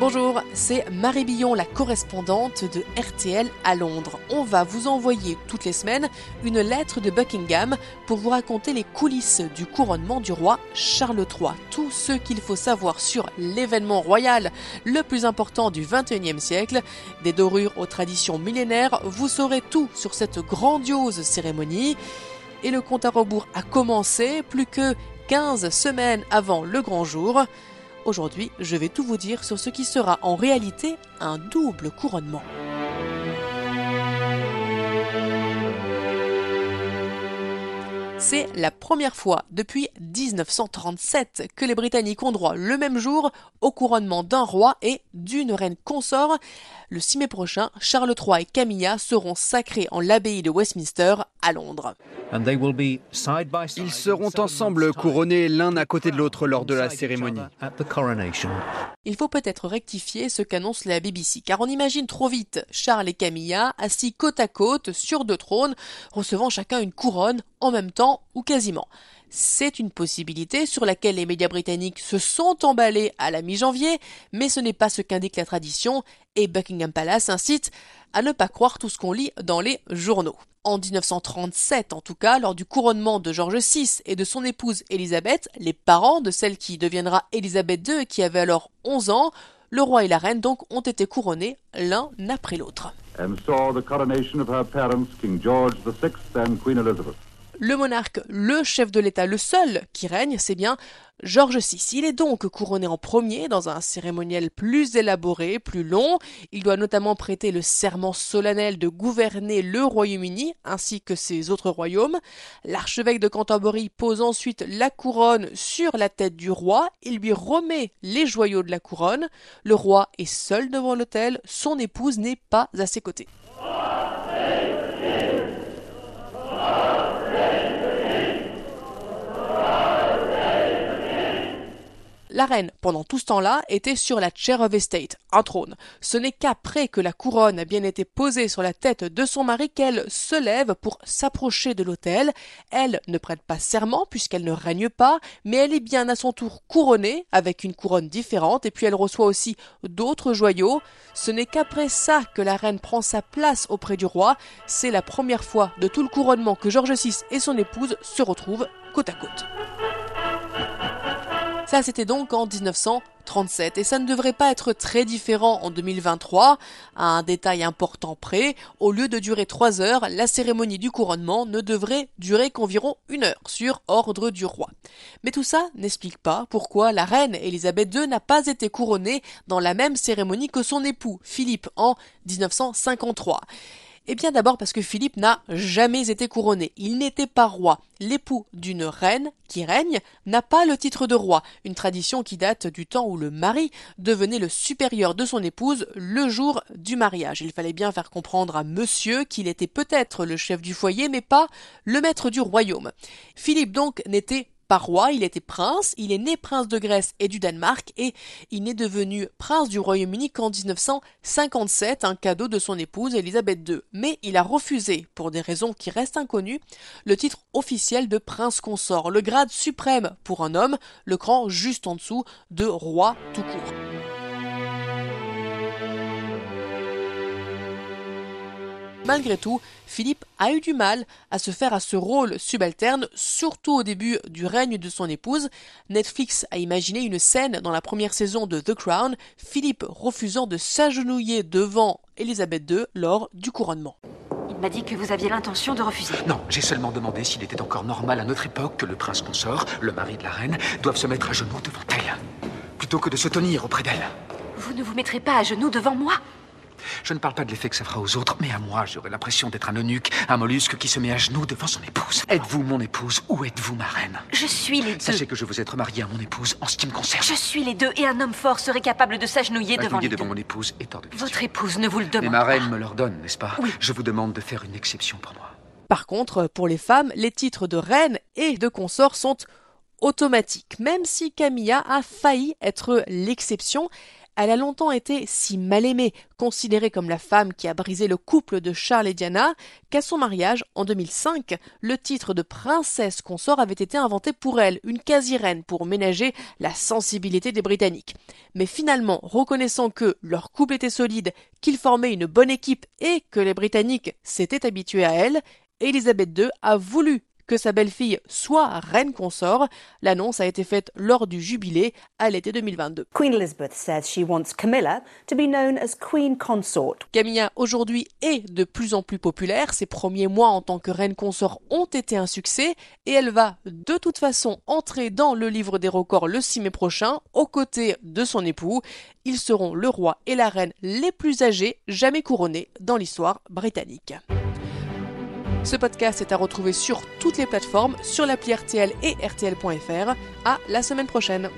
Bonjour, c'est Marie Billon, la correspondante de RTL à Londres. On va vous envoyer toutes les semaines une lettre de Buckingham pour vous raconter les coulisses du couronnement du roi Charles III. Tout ce qu'il faut savoir sur l'événement royal le plus important du XXIe siècle. Des dorures aux traditions millénaires, vous saurez tout sur cette grandiose cérémonie. Et le compte à rebours a commencé plus que 15 semaines avant le grand jour. Aujourd'hui, je vais tout vous dire sur ce qui sera en réalité un double couronnement. C'est la première fois depuis 1937 que les Britanniques ont droit le même jour au couronnement d'un roi et d'une reine consort. Le 6 mai prochain, Charles III et Camilla seront sacrés en l'abbaye de Westminster à Londres. Ils seront ensemble couronnés l'un à côté de l'autre lors de la cérémonie. Il faut peut-être rectifier ce qu'annonce la BBC, car on imagine trop vite Charles et Camilla assis côte à côte sur deux trônes, recevant chacun une couronne en même temps ou quasiment. C'est une possibilité sur laquelle les médias britanniques se sont emballés à la mi-janvier, mais ce n'est pas ce qu'indique la tradition, et Buckingham Palace incite à ne pas croire tout ce qu'on lit dans les journaux. En 1937, en tout cas, lors du couronnement de George VI et de son épouse Élisabeth, les parents de celle qui deviendra Élisabeth II qui avait alors 11 ans, le roi et la reine donc ont été couronnés l'un après l'autre. Le monarque, le chef de l'État, le seul qui règne, c'est bien George VI. Il est donc couronné en premier dans un cérémoniel plus élaboré, plus long. Il doit notamment prêter le serment solennel de gouverner le Royaume-Uni ainsi que ses autres royaumes. L'archevêque de Canterbury pose ensuite la couronne sur la tête du roi. Il lui remet les joyaux de la couronne. Le roi est seul devant l'autel. Son épouse n'est pas à ses côtés. La reine, pendant tout ce temps-là, était sur la chair of estate, un trône. Ce n'est qu'après que la couronne a bien été posée sur la tête de son mari qu'elle se lève pour s'approcher de l'autel. Elle ne prête pas serment puisqu'elle ne règne pas, mais elle est bien à son tour couronnée avec une couronne différente et puis elle reçoit aussi d'autres joyaux. Ce n'est qu'après ça que la reine prend sa place auprès du roi. C'est la première fois de tout le couronnement que George VI et son épouse se retrouvent côte à côte. Ça, c'était donc en 1937 et ça ne devrait pas être très différent en 2023. À un détail important près, au lieu de durer trois heures, la cérémonie du couronnement ne devrait durer qu'environ une heure sur ordre du roi. Mais tout ça n'explique pas pourquoi la reine Elisabeth II n'a pas été couronnée dans la même cérémonie que son époux Philippe en 1953. Eh bien d'abord parce que Philippe n'a jamais été couronné. Il n'était pas roi. L'époux d'une reine qui règne n'a pas le titre de roi, une tradition qui date du temps où le mari devenait le supérieur de son épouse le jour du mariage. Il fallait bien faire comprendre à monsieur qu'il était peut-être le chef du foyer mais pas le maître du royaume. Philippe donc n'était roi, il était prince, il est né prince de Grèce et du Danemark et il n'est devenu prince du Royaume-Uni qu'en 1957, un cadeau de son épouse Elisabeth II. Mais il a refusé, pour des raisons qui restent inconnues, le titre officiel de prince consort, le grade suprême pour un homme, le cran juste en dessous de roi tout court. Malgré tout, Philippe a eu du mal à se faire à ce rôle subalterne, surtout au début du règne de son épouse. Netflix a imaginé une scène dans la première saison de The Crown, Philippe refusant de s'agenouiller devant Elisabeth II lors du couronnement. Il m'a dit que vous aviez l'intention de refuser. Non, j'ai seulement demandé s'il était encore normal à notre époque que le prince consort, le mari de la reine, doive se mettre à genoux devant elle, plutôt que de se tenir auprès d'elle. Vous ne vous mettrez pas à genoux devant moi? Je ne parle pas de l'effet que ça fera aux autres, mais à moi, j'aurais l'impression d'être un eunuque, un mollusque qui se met à genoux devant son épouse. Êtes-vous mon épouse ou êtes-vous ma reine Je suis les deux. Sachez que je veux être marié à mon épouse en ce qui me concerne. Je suis les deux et un homme fort serait capable de s'agenouiller devant les devant mon épouse est hors de question. Votre épouse ne vous le demande Mais ma reine me l'ordonne, n'est-ce pas Oui. Je vous demande de faire une exception pour moi. Par contre, pour les femmes, les titres de reine et de consort sont automatiques. Même si Camilla a failli être l'exception, Elle a longtemps été si mal aimée, considérée comme la femme qui a brisé le couple de Charles et Diana, qu'à son mariage, en 2005, le titre de princesse consort avait été inventé pour elle, une quasi-reine, pour ménager la sensibilité des Britanniques. Mais finalement, reconnaissant que leur couple était solide, qu'ils formaient une bonne équipe et que les Britanniques s'étaient habitués à elle, Elisabeth II a voulu que sa belle-fille soit reine consort. L'annonce a été faite lors du jubilé à l'été 2022. Queen Elizabeth says she wants Camilla to be known as Queen Consort. Camilla aujourd'hui est de plus en plus populaire. Ses premiers mois en tant que reine consort ont été un succès et elle va de toute façon entrer dans le livre des records le 6 mai prochain aux côtés de son époux. Ils seront le roi et la reine les plus âgés jamais couronnés dans l'histoire britannique. Ce podcast est à retrouver sur toutes les plateformes, sur l'appli RTL et RTL.fr. À la semaine prochaine.